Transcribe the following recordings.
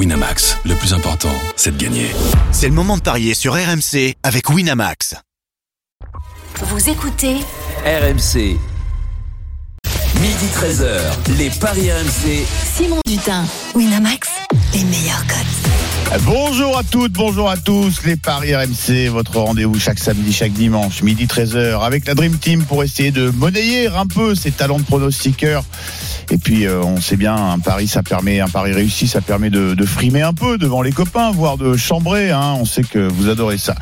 Winamax, le plus important, c'est de gagner. C'est le moment de parier sur RMC avec Winamax. Vous écoutez RMC. Midi 13h, les Paris RMC. Simon Dutin, Winamax, les meilleurs codes. Bonjour à toutes, bonjour à tous, les Paris RMC, votre rendez-vous chaque samedi, chaque dimanche, midi 13h, avec la Dream Team pour essayer de monnayer un peu ces talents de pronostiqueurs. Et puis, euh, on sait bien, un pari, ça permet, un pari réussi, ça permet de, frimer un peu devant les copains, voire de chambrer. Hein. On sait que vous adorez ça.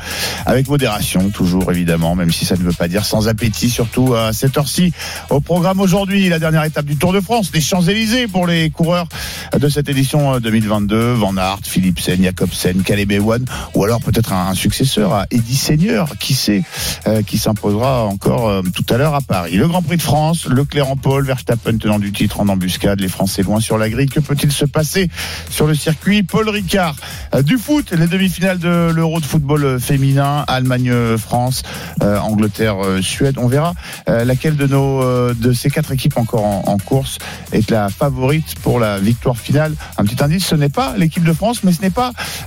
Avec modération, toujours évidemment, même si ça ne veut pas dire sans appétit, surtout à cette heure-ci. Au programme aujourd'hui, la dernière étape du Tour de France, les Champs-Élysées pour les coureurs de cette édition 2022. Van Aert, Philipsen, Jacobsen, Caleb Ewan, ou alors peut-être un, successeur à Eddie Seigneur, qui sait, euh, qui s'imposera encore euh, tout à l'heure à Paris. Le Grand Prix de France, Leclerc en pôle, Verstappen tenant du titre en embuscade, les Français loin sur la grille. Que peut-il se passer sur le circuit? Paul Ricard, euh, du foot, les demi-finales de l'Euro de football féminin, Allemagne-France, Angleterre-Suède. On verra laquelle de nos de ces quatre équipes encore en, en course est la favorite pour la victoire finale. Un petit indice, ce n'est pas l'équipe de France, mais ce n'est pas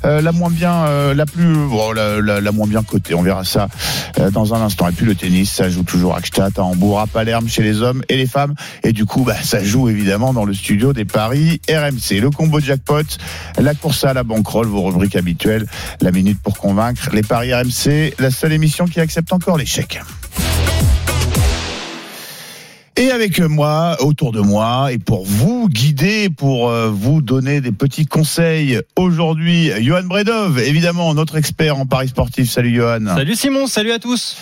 euh, la moins bien, euh, la plus, la, la, moins bien cotée. On verra ça euh, dans un instant. Et puis le tennis, ça joue toujours à Gstaad, à Hambourg, à Palerme, chez les hommes et les femmes. Et du coup, bah, ça joue évidemment dans le studio des paris RMC. Le combo jackpot, la course à la banquerolle, vos rubriques habituelles, la minute pour convaincre, les paris RMC, la seule émission qui accepte encore l'échec. Et avec moi, autour de moi, et pour vous guider, pour euh, vous donner des petits conseils, aujourd'hui, Johan Bredov, évidemment, notre expert en paris sportif. Salut Johan. Salut Simon, salut à tous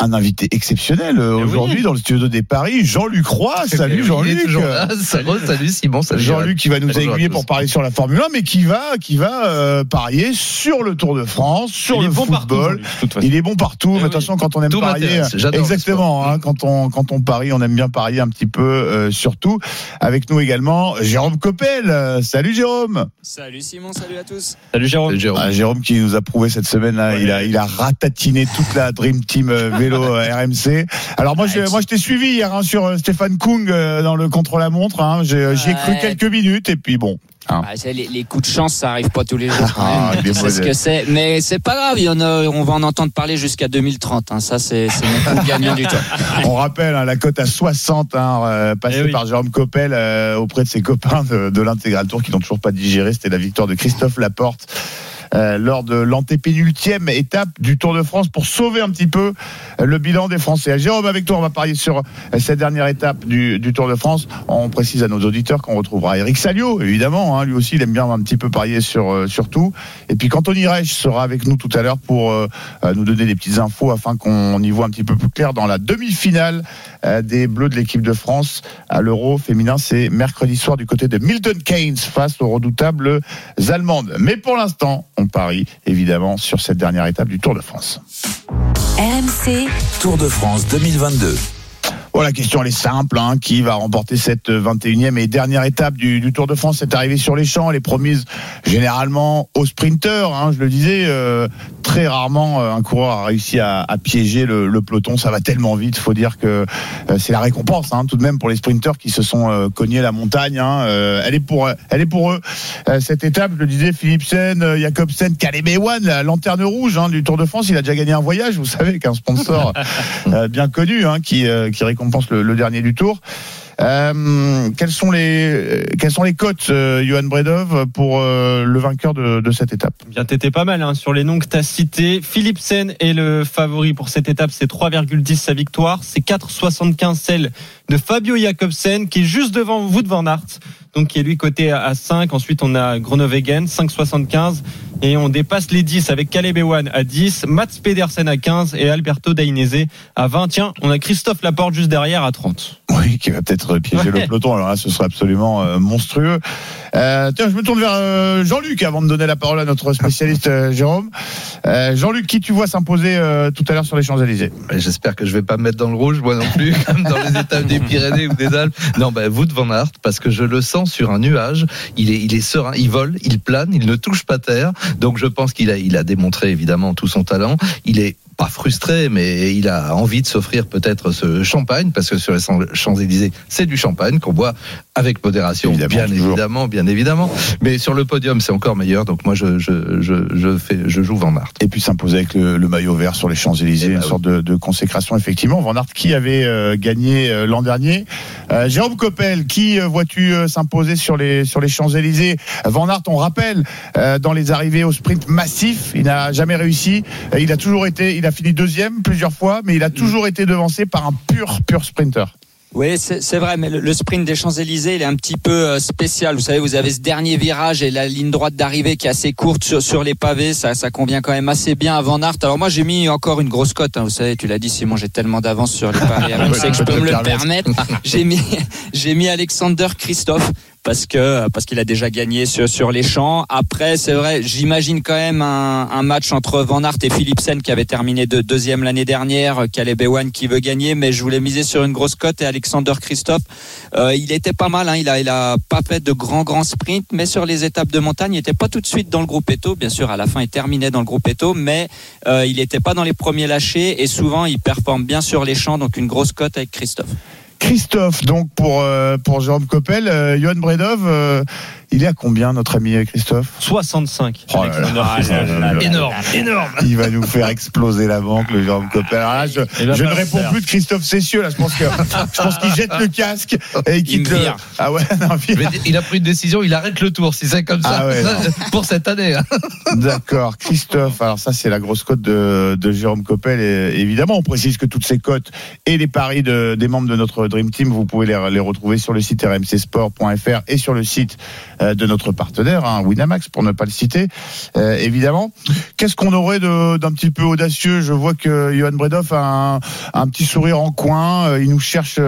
un invité exceptionnel euh, aujourd'hui oui. dans le studio des Paris, Jean-Luc Roy. Salut Jean-Luc. Salut, salut Simon. Salut Jean-Luc qui va nous aiguiller pour parler sur la Formule 1, mais qui va, qui va euh, parier sur le Tour de France, sur Il le bon football. Partout, Il est bon partout. mais attention, quand on aime Tout parier, exactement. Hein, quand on quand on parie, on aime bien parier un petit peu euh, surtout. Avec nous également Jérôme Coppel. Euh, salut Jérôme. Salut Simon. Salut à tous. Salut Jérôme. Salut, Jérôme. Ah, Jérôme qui nous a prouvé cette semaine là, ouais. il a il a ratatiné toute la Dream Team vélo RMC. Alors moi, je, moi, je t'ai suivi hier hein, sur Stéphane Kung euh, dans le contre-la-montre. Hein. J'y ai, ai cru quelques minutes et puis bon. Hein. Ah, les, les, coups de chance, ça arrive pas tous les jours. Ah, c'est ce que c'est, mais c'est pas grave. Il y en a, on va en entendre parler jusqu'à 2030. Hein. Ça, c'est mon gagnant du tout. On rappelle hein, la cote à 60, euh, passée eh oui. par Jérôme Coppel euh, auprès de ses copains de, de l'intégral tour qui n'ont toujours pas digéré. C'était la victoire de Christophe Laporte. Euh, lors de l'antépénultième étape du Tour de France pour sauver un petit peu le bilan des Français. Jérôme, avec toi, on va parier sur cette dernière étape du, Tour de France. On précise à nos auditeurs qu'on retrouvera Eric Salio, évidemment. Hein, lui aussi, il aime bien un petit peu parier sur, euh, sur tout. Et puis, qu'Anthony Reich sera avec nous tout à l'heure pour euh, nous donner des petites infos afin qu'on y voit un petit peu plus clair dans la demi-finale euh, des Bleus de l'équipe de France à l'Euro féminin. C'est mercredi soir du côté de Milton Keynes face aux redoutables Allemandes. Mais pour l'instant, on parie évidemment sur cette dernière étape du Tour de France. RMC Tour de France 2022. Bon, la question elle est simple, hein. qui va remporter cette 21e et dernière étape du, du Tour de France? C'est arrivé sur les champs, elle est promise généralement aux sprinteurs, hein, je le disais, euh, très rarement euh, un coureur a réussi à, à piéger le, le, peloton, ça va tellement vite, faut dire que euh, c'est la récompense hein, tout de même pour les sprinteurs qui se sont euh, cognés la montagne, euh, elle, est pour, elle est pour eux. cette étape, je le disais, Philipsen, Jacobsen, Caleb Ewan, la lanterne rouge du Tour de France, il a déjà gagné un voyage, vous savez, qu'un sponsor bien connu qui, qui récompense pense le, le, dernier du tour. Euh, quelles sont les quelles sont les cotes, euh, Johan Bredov, pour euh, le vainqueur de, de, cette étape? Bien, t'étais pas mal hein, sur les noms que t'as cités. Philipsen est le favori pour cette étape, c'est 3,10 sa victoire, c'est 4,75 celle de Fabio Jacobsen qui est juste devant vous de Van Aert, donc qui est lui coté à 5. Ensuite, on a Groenewegen 5,75 et on dépasse les 10 avec Caleb Ewan à 10, Mats Pedersen à 15 et Alberto Dainese à 20. Tiens, on a Christophe Laporte juste derrière à 30. Oui, qui va peut-être piéger ouais. le peloton. Alors là, ce serait absolument euh, monstrueux. Euh, tiens, je me tourne vers euh, Jean-Luc avant de donner la parole à notre spécialiste euh, Jérôme. Jean-Luc, qui tu vois s'imposer euh, tout à l'heure sur les Champs-Élysées? J'espère que je vais pas me mettre dans le rouge, moi non plus, comme dans les étapes des Pyrénées ou des Alpes. Non, ben vous de Van Aert, parce que je le sens sur un nuage. Il est, il est serein, il vole, il plane, il ne touche pas terre. Donc je pense qu'il a, il a démontré évidemment tout son talent. Il est pas frustré, mais il a envie de s'offrir peut-être ce champagne, parce que sur les Champs-Élysées, c'est du champagne qu'on boit avec modération, Évidemment, bien toujours. évidemment, bien évidemment. Mais sur le podium, c'est encore meilleur. Donc moi, je, je, je, je fais, je joue Van Aert. Et puis s'imposer avec le, le maillot vert sur les Champs-Élysées, Eh ben une sorte de, de consécration effectivement. Van Aert qui avait euh, gagné euh, l'an dernier. Euh, Jérôme Coppel, qui euh, vois-tu euh, s'imposer sur les sur les Champs-Élysées? Van Aert, on rappelle, euh, dans les arrivées au sprint massif, il n'a jamais réussi. Il a toujours été, il a fini deuxième plusieurs fois, mais il a toujours été devancé par un pur pur sprinter. Oui, c'est vrai, mais le, le sprint des Champs-Élysées, il est un petit peu euh, spécial. Vous savez, vous avez ce dernier virage et la ligne droite d'arrivée qui est assez courte sur, sur les pavés. Ça, ça convient quand même assez bien à Van Aert. Alors moi, j'ai mis encore une grosse cote. hein. Vous savez, tu l'as dit, Simon, j'ai tellement d'avance sur les paris RMC que je peux me le permettre. J'ai mis, j'ai mis Alexander Christophe parce que parce qu'il a déjà gagné sur, sur les champs. Après, c'est vrai, j'imagine quand même un, un match entre Van Aert et Philipsen qui avait terminé de deuxième l'année dernière, Caleb Ewan qui veut gagner, mais je voulais miser sur une grosse cote et Alexander Christophe, euh, il était pas mal. Hein, il a il a pas fait de grands grands sprints, mais sur les étapes de montagne, il était pas tout de suite dans le groupe Eto. Bien sûr, à la fin, il terminait dans le groupe Eto, mais euh, il était pas dans les premiers lâchés et souvent il performe bien sur les champs. Donc une grosse cote avec Christophe. Christophe, donc pour euh, pour Jérôme Coppel, euh, Johan Bredov, euh, il est à combien notre ami Christophe? 65. Oh là là. Alexander. Énorme, énorme. Il va nous faire exploser la banque, le Jérôme Coppel. Alors là, je, ne réponds plus de Christophe Cessieux. Là, je pense que je pense qu'il jette le casque et il Il quitte me le. Ah ouais, non, il a pris une décision, il arrête le tour, si c'est comme ça, Ah ouais, pour cette année. hein. D'accord, Christophe. Alors ça, c'est la grosse cote de, de Jérôme Coppel. Et évidemment, on précise que toutes ces cotes et les paris de, des membres de notre Dream Team, vous pouvez les, retrouver sur le site rmcsport.fr et sur le site euh, de notre partenaire, hein, Winamax, pour ne pas le citer, euh, évidemment. Qu'est-ce qu'on aurait d'un petit peu audacieux? Je vois que Johan Bredov a un, un petit sourire en coin. Euh, Il nous cherche,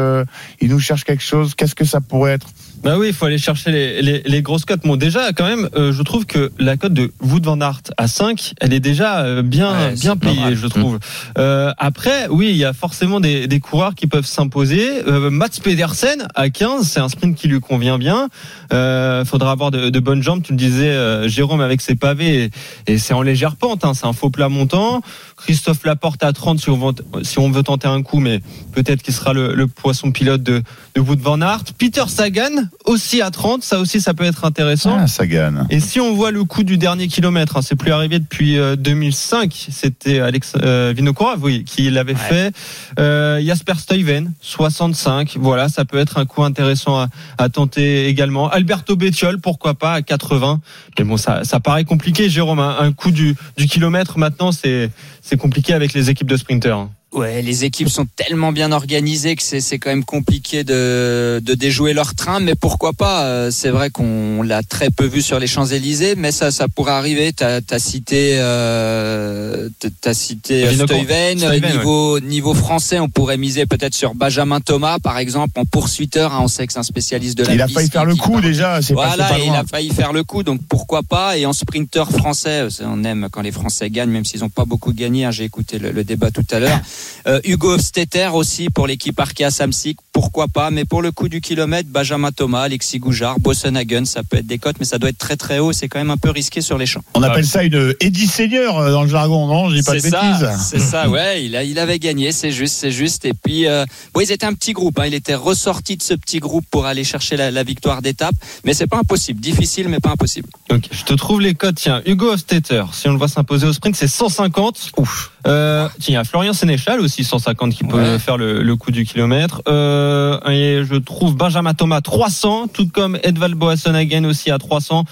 il nous cherche quelque chose. Qu'est-ce que ça pourrait être? Bah oui, il faut aller chercher les, les, les grosses cotes. Bon, déjà, quand même, euh, je trouve que la cote de Wood van Aert à 5, elle est déjà euh, bien, Ouais, bien payée, je trouve. Euh, après, oui, il y a forcément des, des coureurs qui peuvent s'imposer. Euh, Mats Pedersen à 15, c'est un sprint qui lui convient bien. Euh, faudra avoir de, de bonnes jambes. Tu le disais, euh, Jérôme, avec ses pavés, et, et c'est en légère pente. Hein, c'est un faux plat montant. Christophe Laporte à 30 si on veut, si on veut tenter un coup, mais peut-être qu'il sera le, le poisson pilote de, de Wood van Aert. Peter Sagan aussi à 30, ça aussi ça peut être intéressant. Ah, ça gagne. Et si on voit le coup du dernier kilomètre, hein, c'est plus arrivé depuis euh, 2005, c'était Alex euh, Vinokourov, oui, qui l'avait fait. Euh, Jasper Stuyven, 65, voilà, ça peut être un coup intéressant à, à tenter également. Alberto Bettiol, pourquoi pas à 80. Mais bon, ça, ça paraît compliqué, Jérôme. hein. Un coup du, du kilomètre maintenant, c'est c'est compliqué avec les équipes de sprinters. Ouais, les équipes sont tellement bien organisées que c'est c'est quand même compliqué de, de déjouer leur train, mais pourquoi pas euh, C'est vrai qu'on l'a très peu vu sur les Champs Élysées, mais ça ça pourrait arriver. T'as as cité euh, cité euh, Stuyven. Stuyven, niveau niveau français, on pourrait miser peut-être sur Benjamin Thomas, par exemple, en poursuiteur. hein, on sait que c'est un spécialiste de la Il a failli faire le coup déjà. Voilà, pas il loin. a failli faire le coup, donc pourquoi pas. Et en sprinter français, on aime quand les Français gagnent, même s'ils n'ont pas beaucoup gagné. hein, J'ai écouté le, le débat tout à l'heure. Euh, Hugo Hofstetter aussi pour l'équipe Arkea Samsic, pourquoi pas. Mais pour le coup du kilomètre, Benjamin Thomas, Alexis Goujard, Bossenhagen, ça peut être des cotes, mais ça doit être très très haut. C'est quand même un peu risqué sur les champs. On appelle ça une Eddie Seigneur dans le jargon, non Je dis pas de ça, c'est ça, ouais. Il, a, il avait gagné, c'est juste, c'est juste. Et puis, euh, bon, ils étaient un petit groupe. Hein, il était ressorti de ce petit groupe pour aller chercher la, la victoire d'étape. Mais c'est pas impossible. Difficile, mais pas impossible. Ok, je te trouve les cotes. Tiens, Hugo Hofstetter, si on le voit s'imposer au sprint, c'est 150. Ouf. Euh, tiens, Florian Sénéchal aussi, 150 qui peut Ouais. faire le, le coup du kilomètre. Euh, et je trouve Benjamin Thomas 300, tout comme Edvald Boasson aussi à 300.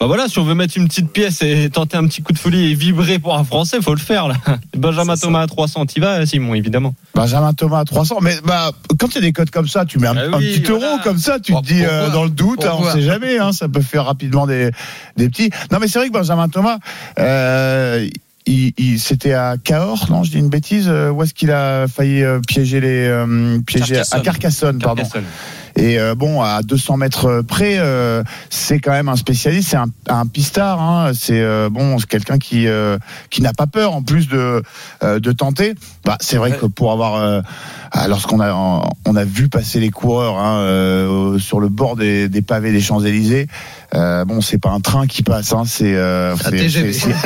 Bah voilà, si on veut mettre une petite pièce et tenter un petit coup de folie et vibrer pour un Français, faut le faire là. Benjamin ça. Thomas à 300, t'y vas Simon, évidemment. Benjamin Thomas à 300. Mais bah, quand il y a des codes comme ça, tu mets un, Ah un petit voilà. euro comme ça, tu te dis euh, dans le doute, hein, on sait jamais, hein, ça peut faire rapidement des, des petits. Non, mais c'est vrai que Benjamin Thomas, euh, il, il- c'était à Cahors, non, je dis une bêtise. euh, Où est-ce qu'il a failli euh, piéger les euh, piéger à Carcassonne. Carcassonne, pardon. Carcassonne. Et euh, bon, à 200 mètres près, euh, c'est quand même un spécialiste, c'est un, un pistard. Hein, c'est euh, bon, c'est quelqu'un qui euh, qui n'a pas peur en plus de euh, de tenter. Bah, c'est vrai Ouais. que pour avoir, lorsqu'on a on a vu passer les coureurs hein, euh, sur le bord des, des pavés des Champs Élysées. Euh, bon, c'est pas un train qui passe, hein, c'est euh,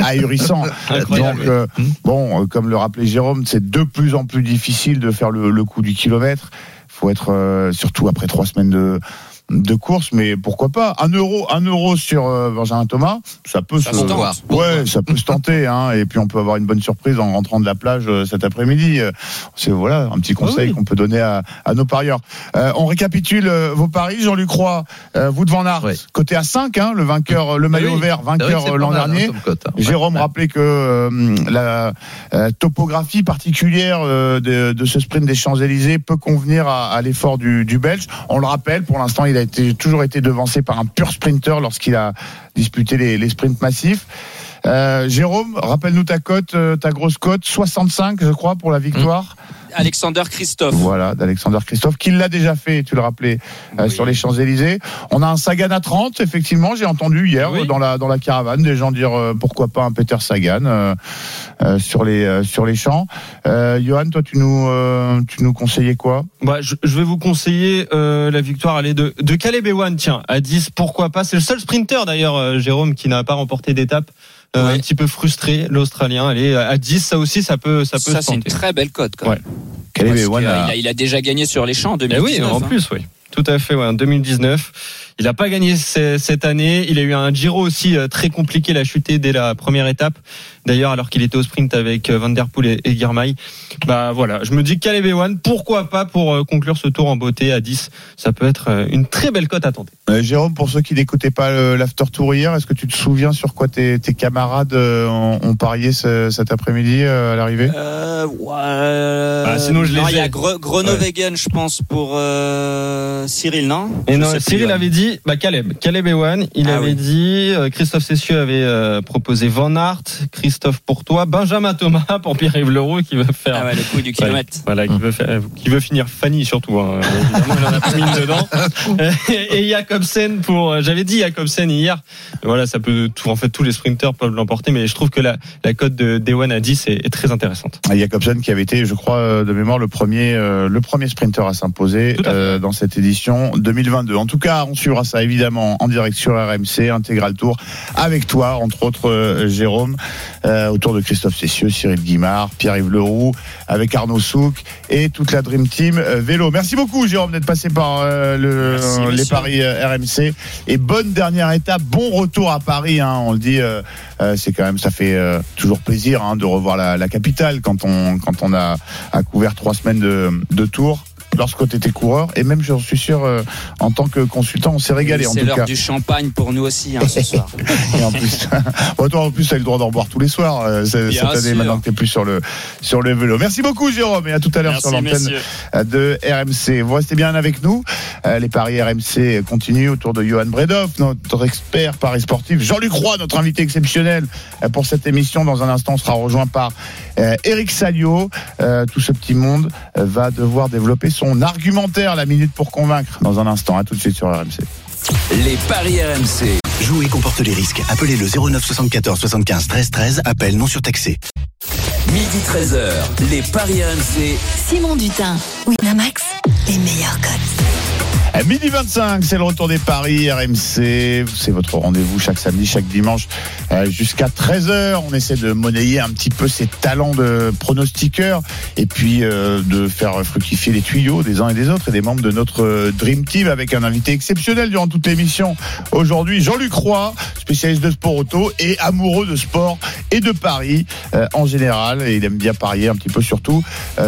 ahurissant. Donc, euh, bon, euh, comme le rappelait Jérôme, c'est de plus en plus difficile de faire le, le coup du kilomètre. Faut être, euh, surtout après trois semaines de, de course, mais pourquoi pas un euro, un euro sur euh, Benjamin Thomas, ça peut Ça se tente. Ouais, ça peut se tenter, hein, et puis on peut avoir une bonne surprise en rentrant de la plage euh, cet après-midi. Euh, C'est voilà un petit conseil oui. qu'on peut donner à, à nos parieurs. Euh, on récapitule euh, vos paris, Jean-Luc Roy, euh, vous de Van Aert, Ouais. côté à 5, hein, le vainqueur, le maillot oui. vert, Ah oui, vainqueur l'an hein, dernier. hein. Jérôme Ouais. rappelait que euh, la euh, topographie particulière euh, de, de ce sprint des Champs-Élysées peut convenir à, à l'effort du, du Belge. On le rappelle, pour l'instant, il a été, toujours été devancé par un pur sprinter lorsqu'il a disputé les, sprints massifs. Euh, Jérôme, rappelle-nous ta cote, euh, ta grosse cote, 65, je crois, pour la victoire. Alexander Christophe. Voilà, d'Alexander Christophe, qui l'a déjà fait, tu le rappelais, euh, Oui. sur les Champs-Élysées. On a un Sagan à 30, effectivement, j'ai entendu hier Oui. dans, la, dans la caravane des gens dire euh, pourquoi pas un Peter Sagan euh, euh, sur, les, euh, sur les champs. Euh, Johan, toi, tu nous, euh, tu nous conseillais quoi? Bah, je, je vais vous conseiller euh, la victoire allez, de, de Caleb Ewan, tiens, à 10, pourquoi pas? C'est le seul sprinter d'ailleurs, euh, Jérôme, qui n'a pas remporté d'étape. Euh, Ouais. Un petit peu frustré, l'Australien. Allez, à 10, ça aussi, ça peut, ça peut Ça, c'est une très belle cote. Quand Ouais. même. Parce que, a- il, a, il a déjà gagné sur les champs en Eh 2019. oui, en hein. plus, oui. Tout à fait, ouais, en 2019. Il n'a pas gagné ce- cette année. Il a eu un Giro aussi euh, très compliqué. Il a chuté dès la première étape. D'ailleurs, alors qu'il était au sprint avec euh, Van Der Poel et, et Girmay. Bah voilà, je me dis Caleb Ewan, pourquoi pas pour euh, conclure ce tour en beauté à 10. Ça peut être une très belle cote à tenter. Euh, Jérôme, pour ceux qui n'écoutaient pas l'after tour hier, est-ce que tu te souviens sur quoi tes, tes camarades ont, ont parié ce- cet après-midi à l'arrivée? Euh, ouais. Bah, sinon, je les Non, Il y a Gre- je pense, pour euh, Cyril, non? Et non, Cyril avait dit, bah Caleb, Caleb Ewan, il Ah avait oui. dit, euh, Christophe Cessieux avait euh, proposé Van Aert, Christophe pour toi, Benjamin Thomas pour Pierre-Yves Leroux qui veut faire Ah ouais, le coup du kilomètre. Voilà, qui veut, faire, qui veut finir Fanny surtout. Hein. Évidemment, il en a pas mis une dedans. Et Jacobsen pour. euh, J'avais dit Jacobsen hier. Voilà, ça peut tout. En fait, tous les sprinters peuvent l'emporter, mais je trouve que la, la cote de Dewan à 10 est, est très intéressante. Ah, Jacobsen qui avait été, je crois, de mémoire, le premier, euh, le premier sprinter à s'imposer à euh, dans cette édition 2022. En tout cas, on suivra ça évidemment en direct sur RMC, Intégral Tour, avec toi, entre autres, euh, Jérôme, euh, autour de Christophe Cessieux, Cyril Guimard, Pierre-Yves Leroux, avec Arnaud Souk et toute la Dream Team euh, vélo. Merci beaucoup, Jérôme, d'être passé par euh, le, Merci, les paris RMC. Et bonne dernière étape, bon retour à Paris. Hein, on le dit, euh, c'est quand même, ça fait toujours plaisir hein, de revoir la, la capitale quand on quand on a, a couvert trois semaines de, de tour. Lorsque tu étais coureur, et même, j'en suis sûr, euh, en tant que consultant, on s'est régalé C'est l'heure du champagne pour nous aussi hein, ce soir. Et en plus, bon, toi, en plus, t'as le droit d'en boire tous les soirs euh, cette Bien année, sûr. maintenant que t'es plus sur le sur le vélo. Merci beaucoup, Jérôme, et à tout à l'heure sur l'antenne de RMC. Vous restez bien avec nous. Euh, Les paris RMC continuent autour de Johan Bredoff, notre expert paris sportif. Jean-Luc Roy, notre invité exceptionnel pour cette émission. Dans un instant, on sera rejoint par Eric Salio. Tout ce petit monde va devoir développer son argumentaire, la minute pour convaincre, dans un instant. À tout de suite sur RMC. Les paris RMC. Jouer comporte les risques. Appelez le 09 74 75 13 13. Appel non surtaxé. Midi 13h. Les paris RMC. Simon Dutin, Winamax, les meilleurs codes. Midi 25, c'est le retour des paris RMC. C'est votre rendez-vous chaque samedi, chaque dimanche euh, jusqu'à 13h. On essaie de monnayer un petit peu ses talents de pronostiqueur et puis euh, de faire fructifier les tuyaux des uns et des autres et des membres de notre euh, Dream Team avec un invité exceptionnel durant toute l'émission. Aujourd'hui, Jean-Luc Roy, spécialiste de sport auto et amoureux de sport et de paris en général. Et il aime bien parier un petit peu surtout.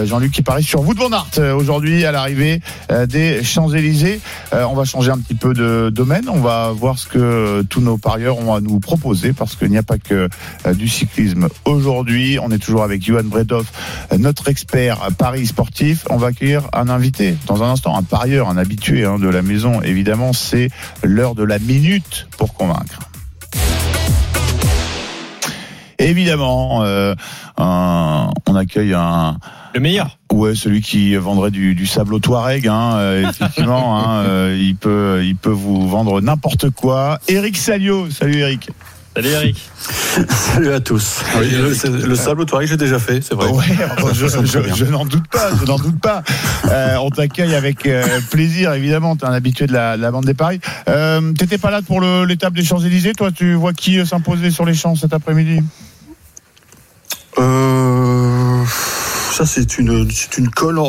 Jean-Luc qui parie sur vous de Van euh, aujourd'hui à l'arrivée des Champs-Élysées. Euh, on va changer un petit peu de domaine. On va voir ce que euh, tous nos parieurs ont à nous proposer parce qu'il n'y a pas que euh, du cyclisme aujourd'hui. On est toujours avec Johan Bredoff, notre expert à Paris sportif. On va accueillir un invité dans un instant, un parieur, un habitué hein, de la maison. Évidemment, c'est l'heure de la minute pour convaincre. Évidemment, euh, un- on accueille un, Le meilleur. Ouais, celui qui vendrait du, du sable au Touareg, hein, euh, effectivement, hein, euh, il peut, il peut vous vendre n'importe quoi. Eric Salio, salut Eric. Salut Eric. Salut à tous. Oui, le, le sable au Touareg, j'ai déjà fait, c'est vrai. Ouais, enfin, je, je- n'en doute pas, je n'en doute pas. Euh, on t'accueille avec euh, plaisir, évidemment. T'es un habitué de la, de la bande des paris. Euh, T'étais pas là pour l'étape des Champs Élysées, toi. Tu vois qui euh, s'imposer sur les champs cet après-midi? Euh, Ça, c'est une, c'est une colle.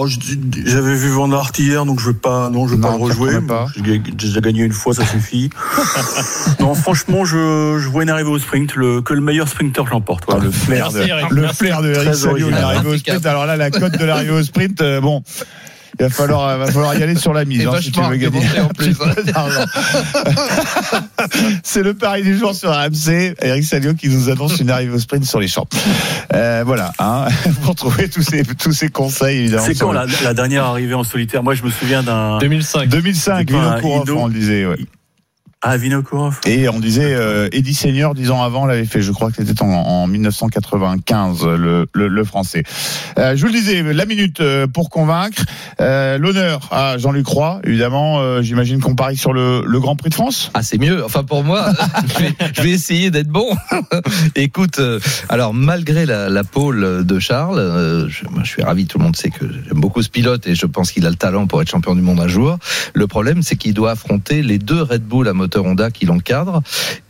J'avais vu Van Aert hier, donc je veux pas, non, je veux Non, pas le rejouer. J'ai déjà gagné une fois, ça suffit. non, franchement, je, je vois une arrivée au sprint, le, que le meilleur sprinter l'emporte. Ah, Voilà. le flair de, Eric. le Merci. flair de Eric Salio, au sprint. Alors là, la cote de l'arrivée au sprint, euh, bon. Il va falloir, va falloir y aller sur la mise hein, si tu vachement veux gagner argumenté en un petit plus, hein. C'est le pari du jour sur AMC. Eric Salio qui nous annonce une arrivée au sprint sur les champs. Euh, voilà, hein, pour trouver tous ces, tous ces conseils évidemment. C'est quand le- la, la dernière arrivée en solitaire? Moi, je me souviens d'un. 2005. 2005, C'est quoi, un Vinokourov, Indo on le disait. ouais. Ah, Vinokourov. Et on disait, euh, Eddie Senior, dix ans avant, l'avait fait. Je crois que c'était en, en 1995, le, le, le français. Euh, je vous le disais, la minute euh, pour convaincre. Euh, L'honneur à Jean-Luc Roy, évidemment. euh, J'imagine qu'on parie sur le, le Grand Prix de France. Ah, c'est mieux. Enfin, pour moi, je, vais, je vais essayer d'être bon. Écoute, euh, alors malgré la, la pole de Charles, euh, je, moi, je suis ravi. Tout le monde sait que j'aime beaucoup ce pilote et je pense qu'il a le talent pour être champion du monde un jour. Le problème, c'est qu'il doit affronter les deux Red Bull à moteur Honda qui l'encadrent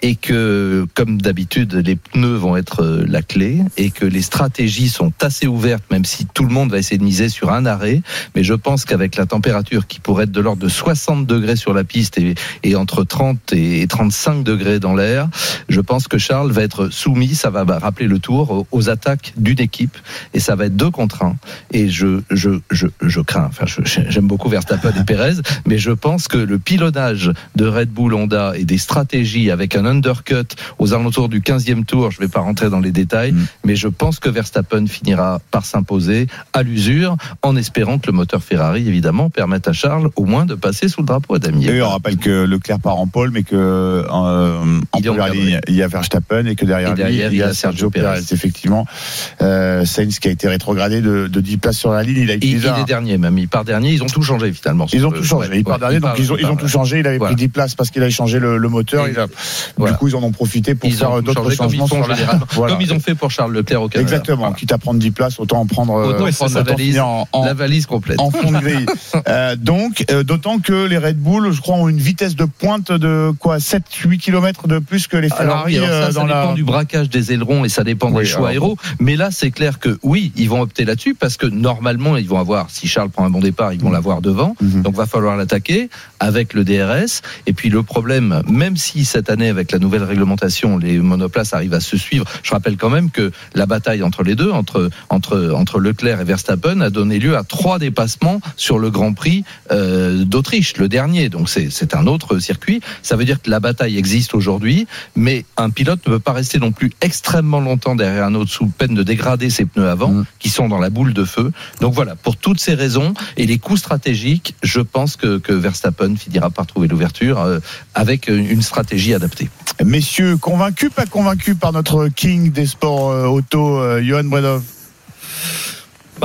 et que, comme d'habitude, les pneus vont être euh, la clé et que les stratégies sont assez ouvertes, même si tout le monde va essayer de miser sur un arrêt. Mais je pense qu'avec la température qui pourrait être de l'ordre de 60 degrés sur la piste et, entre 30 et 35 degrés dans l'air, je pense que Charles va être soumis. Ça va rappeler le tour aux- attaques d'une équipe et ça va être deux contre un. Et je, je, crains. Enfin, j'aime beaucoup Verstappen et Perez, mais je pense que le pilonnage de Red Bull Honda et des stratégies avec un undercut aux alentours du 15e tour, je ne vais pas rentrer dans les détails, Mm. mais je pense que Verstappen finira par s'imposer à l'usure en espérant que le moteur Ferrari, évidemment, permette à Charles au moins de passer sous le drapeau Et d'Amier. on rappelle que Leclerc part en pole, mais que euh, en Il ligne, il y a Verstappen et que derrière, Et derrière, lui, il y a Sergio Perez, effectivement. Euh, Sainz qui a été rétrogradé de, de 10 places sur la ligne. Il a Il, utilisé il est dernier, même. Il part dernier. Ils ont tout changé, finalement. Ils ont tout changé. il part dernier, donc ils ont, tout changé. Il avait Voilà. pris 10 places parce qu'il avait changé le, le moteur. Et- Il a- voilà. Du coup, ils en ont profité pour Ils faire d'autres changé comme ils changements sur. Voilà. Comme ils ont fait pour Charles Leclerc au Canada. Exactement. Voilà. Quitte à prendre 10 places, autant en prendre, euh, prendre la valise. en, en- La valise complète. en fond de grille. Euh, donc, euh, d'autant que les Red Bull, je crois, ont une vitesse de pointe de quoi 7-8 km de plus que les Alors, Ferrari alors ça, dépend la. du braquage des ailerons et ça dépend Oui, des choix aéros. Mais là, c'est clair que oui, ils vont opter là-dessus parce que normalement, ils vont avoir, si Charles prend un bon départ, ils vont l'avoir devant. Mhm. Donc, va falloir l'attaquer avec le DRS. Et puis, le problème, même si cette année, avec la nouvelle réglementation, les monoplaces arrivent à se suivre, je rappelle quand même que la bataille entre les deux, entre, entre, entre Leclerc et Verstappen, a donné lieu à trois dépassements sur le Grand Prix euh, d'Autriche, le dernier. Donc, c'est c'est un autre circuit. Ça veut dire que la bataille existe aujourd'hui, mais un pilote ne peut pas rester non plus extrêmement longtemps derrière un autre sous peine de dégrader ses pneus avant, Mm. qui sont dans la boule de feu. Donc voilà, pour toutes ces raisons et les coups stratégiques, je pense que, que Verstappen finira par trouver l'ouverture euh, avec une stratégie adaptée. Messieurs, convaincus, pas convaincus par notre king des sports euh, auto, euh, Johan Bredov?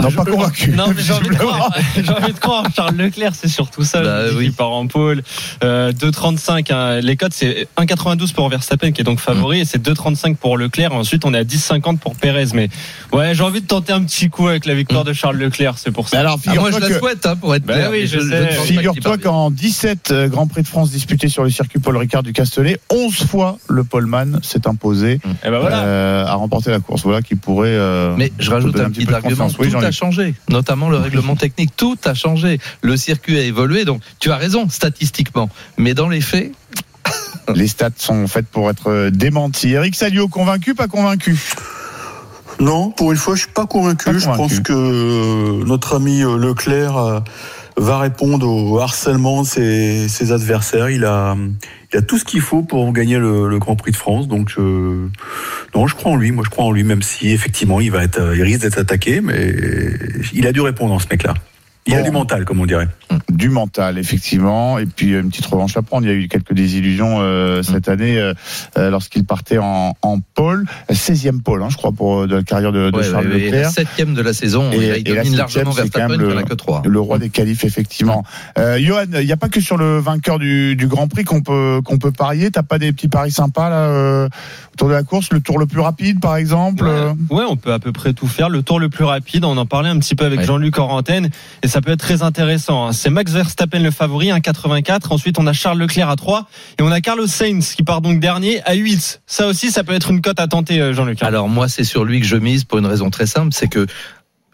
Non, pas convaincu. Non, mais j'ai envie de visiblement. croire. J'ai envie de croire. Charles Leclerc, c'est surtout ça. Bah oui. qu'il part en pôle. Euh, 2,35. hein. Les codes, c'est 1,92 pour Verstappen, qui est donc favori, et c'est 2,35 pour Leclerc. Ensuite, on est à 10,50 pour Perez. Mais ouais, j'ai envie de tenter un petit coup avec la victoire de Charles Leclerc. C'est pour Mais ça. alors, Ah, moi, je figure-toi la que- souhaite, hein, pour être Bah clair. oui, Figure-toi qu'en 17 euh, Grands Prix de France disputés sur le circuit Paul Ricard du Castellet, 11 fois le poleman s'est imposé, Et ben voilà. euh, à remporter la course. Voilà qui pourrait. euh, Mais je rajoute un petit petit peu de argument. confiance. Oui, a changé, notamment le règlement technique. Tout a changé. Le circuit a évolué. Donc, tu as raison statistiquement, mais dans les faits, Les stats sont faites pour être euh, démentis. Eric Salio, convaincu, pas convaincu? Non, pour une fois, je suis pas convaincu. Pas Je convaincu. pense que euh, notre ami euh, Leclerc va répondre au harcèlement de ses, ses adversaires. Il a, il a tout ce qu'il faut pour gagner le, le Grand Prix de France. Donc, je, non, je crois en lui. Moi, je crois en lui, même si effectivement, il va être, euh, il risque d'être attaqué, mais il a dû répondre, ce mec-là. Il a Bon. du mental, comme on dirait. Du mental, effectivement. Et puis, euh, une petite revanche à prendre. Il y a eu quelques désillusions euh, cette année euh, lorsqu'il partait en, en pôle. 16e pôle, hein, je crois, pour de la carrière de, de ouais, Charles ouais, Leclerc. septième de la saison, Et- il, et il la domine largement Verstappen, il n'y en le- a que trois. Le roi des qualifs, effectivement. Euh, Johan, il n'y a pas que sur le vainqueur du, du Grand Prix qu'on peut qu'on peut parier. T'as pas des petits paris sympas là euh, autour de la course, le tour le plus rapide, par exemple. Ouais, ouais, on peut à peu près tout faire. Le tour le plus rapide, on en parlait un petit peu avec Ouais. Jean-Luc en antenne, et ça peut être très intéressant. hein. C'est Max Verstappen le favori, 1,84. Ensuite, on a Charles Leclerc à 3, et on a Carlos Sainz qui part donc dernier à 8. Ça aussi, ça peut être une cote à tenter, euh, Jean-Luc. hein. Alors moi, c'est sur lui que je mise pour une raison très simple, c'est que